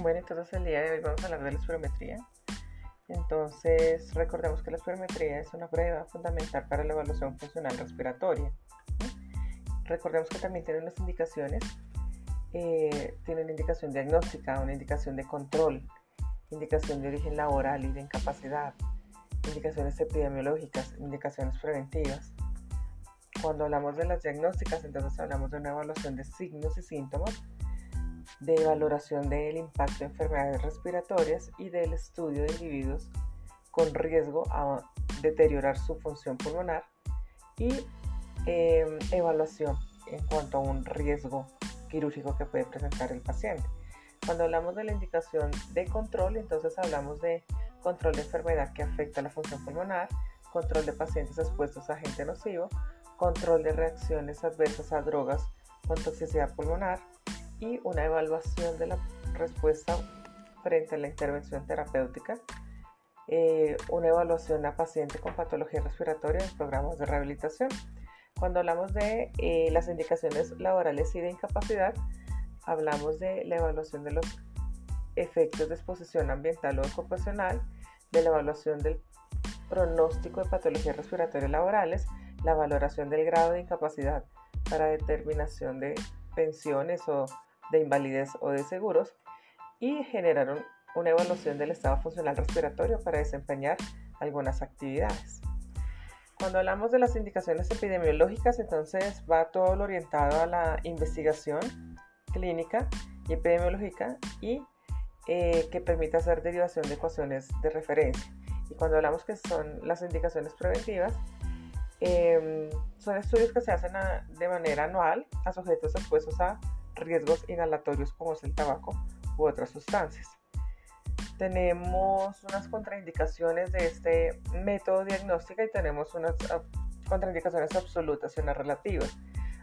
Bueno, entonces el día de hoy vamos a hablar de la espirometría. Entonces, recordemos que la espirometría es una prueba fundamental para la evaluación funcional respiratoria. Recordemos que también tiene unas indicaciones. Eh, tiene una indicación diagnóstica, una indicación de control, indicación de origen laboral y de incapacidad, indicaciones epidemiológicas, indicaciones preventivas. Cuando hablamos de las diagnósticas, entonces hablamos de una evaluación de signos y síntomas de valoración del impacto de enfermedades respiratorias y del estudio de individuos con riesgo a deteriorar su función pulmonar y em, evaluación en cuanto a un riesgo quirúrgico que puede presentar el paciente. Cuando hablamos de la indicación de control, entonces hablamos de control de enfermedad que afecta la función pulmonar, control de pacientes expuestos a agente nocivo, control de reacciones adversas a drogas con toxicidad pulmonar, y una evaluación de la respuesta frente a la intervención terapéutica, eh, una evaluación a paciente con patología respiratoria en programas de rehabilitación. Cuando hablamos de eh, las indicaciones laborales y de incapacidad, hablamos de la evaluación de los efectos de exposición ambiental o ocupacional, de la evaluación del pronóstico de patologías respiratorias laborales, la valoración del grado de incapacidad para determinación de pensiones o de invalidez o de seguros y generaron una evaluación del estado funcional respiratorio para desempeñar algunas actividades. Cuando hablamos de las indicaciones epidemiológicas, entonces va todo lo orientado a la investigación clínica y epidemiológica y eh, que permite hacer derivación de ecuaciones de referencia. Y cuando hablamos que son las indicaciones preventivas, em, son estudios que se hacen de manera anual a sujetos expuestos a riesgos inhalatorios como es el tabaco u otras sustancias. Tenemos unas contraindicaciones de este método diagnóstico y tenemos unas ah, contraindicaciones absolutas y unas relativas.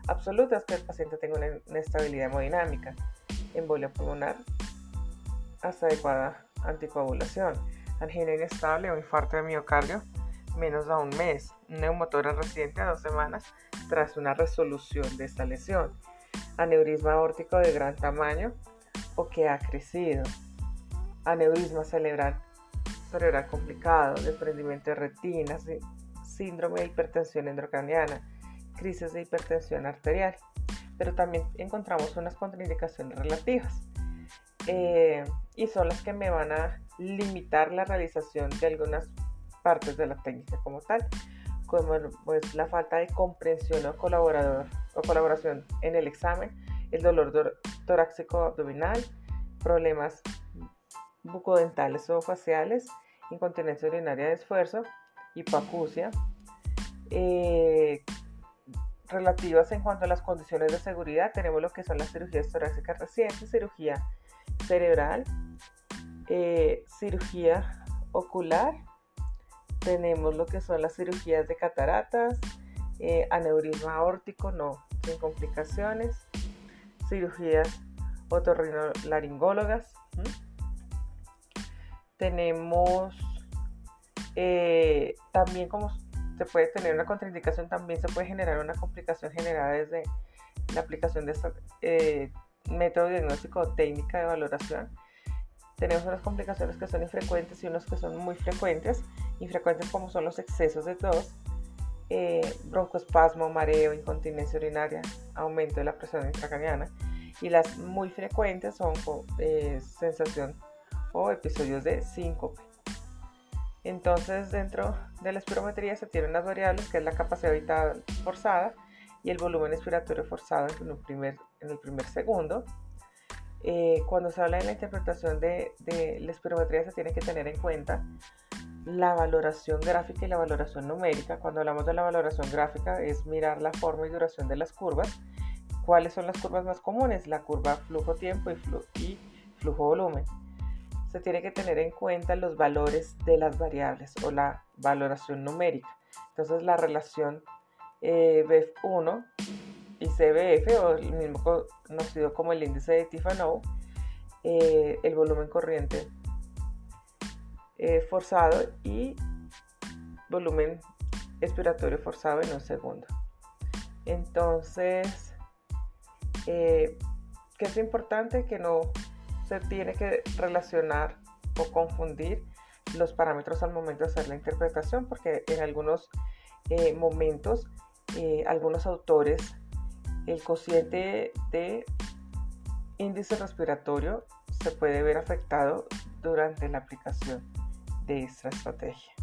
Absolutas que el paciente tenga una inestabilidad hemodinámica, embolia pulmonar, hasta adecuada anticoagulación, angina inestable o infarto de miocardio menos a un mes, neumotora residente a dos semanas tras una resolución de esta lesión, aneurisma aórtico de gran tamaño o que ha crecido, aneurisma cerebral, cerebral complicado, desprendimiento de retinas, síndrome de hipertensión endocraniana, crisis de hipertensión arterial. Pero también encontramos unas contraindicaciones relativas eh, y son las que me van a limitar la realización de algunas partes de la técnica como tal como pues, la falta de comprensión o, colaborador, o colaboración en el examen, el dolor torácico abdominal, problemas bucodentales o faciales, incontinencia urinaria de esfuerzo, hipoacusia, eh, relativas en cuanto a las condiciones de seguridad, tenemos lo que son las cirugías torácicas recientes, cirugía cerebral, eh, cirugía ocular, tenemos lo que son las cirugías de cataratas, eh, aneurisma aórtico, no, sin complicaciones, cirugías otorrinolaringólogas. Tenemos eh, también como se puede tener una contraindicación, también se puede generar una complicación generada desde la aplicación de este método diagnóstico o técnica de valoración tenemos unas complicaciones que son infrecuentes y unas que son muy frecuentes. Infrecuentes como son los excesos de tos, eh, broncoespasmo, mareo, incontinencia urinaria, aumento de la presión intracraniana. Y las muy frecuentes son eh, sensación o episodios de síncope. Entonces, dentro de la espirometría se tienen unas variables que es la capacidad vital forzada y el volumen expiratorio forzado en, primer, en el primer segundo. Eh, cuando se habla de la interpretación de, la espirometría se tiene que tener en cuenta la valoración gráfica y la valoración numérica. Cuando hablamos de la valoración gráfica es mirar la forma y duración de las curvas. ¿Cuáles son las curvas más comunes? La curva flujo-tiempo y, flujo-volumen. Se tiene que tener en cuenta los valores de las variables o la valoración numérica. Entonces la relación eh, BEF1 y CBF, o el mismo conocido como el índice de Tifano, eh, el volumen corriente eh, forzado y volumen expiratorio forzado en un segundo. Entonces, eh, que es importante que no se tiene que relacionar o confundir los parámetros al momento de hacer la interpretación, porque en algunos eh, momentos eh, algunos autores el cociente de índice respiratorio se puede ver afectado durante la aplicación de esta estrategia.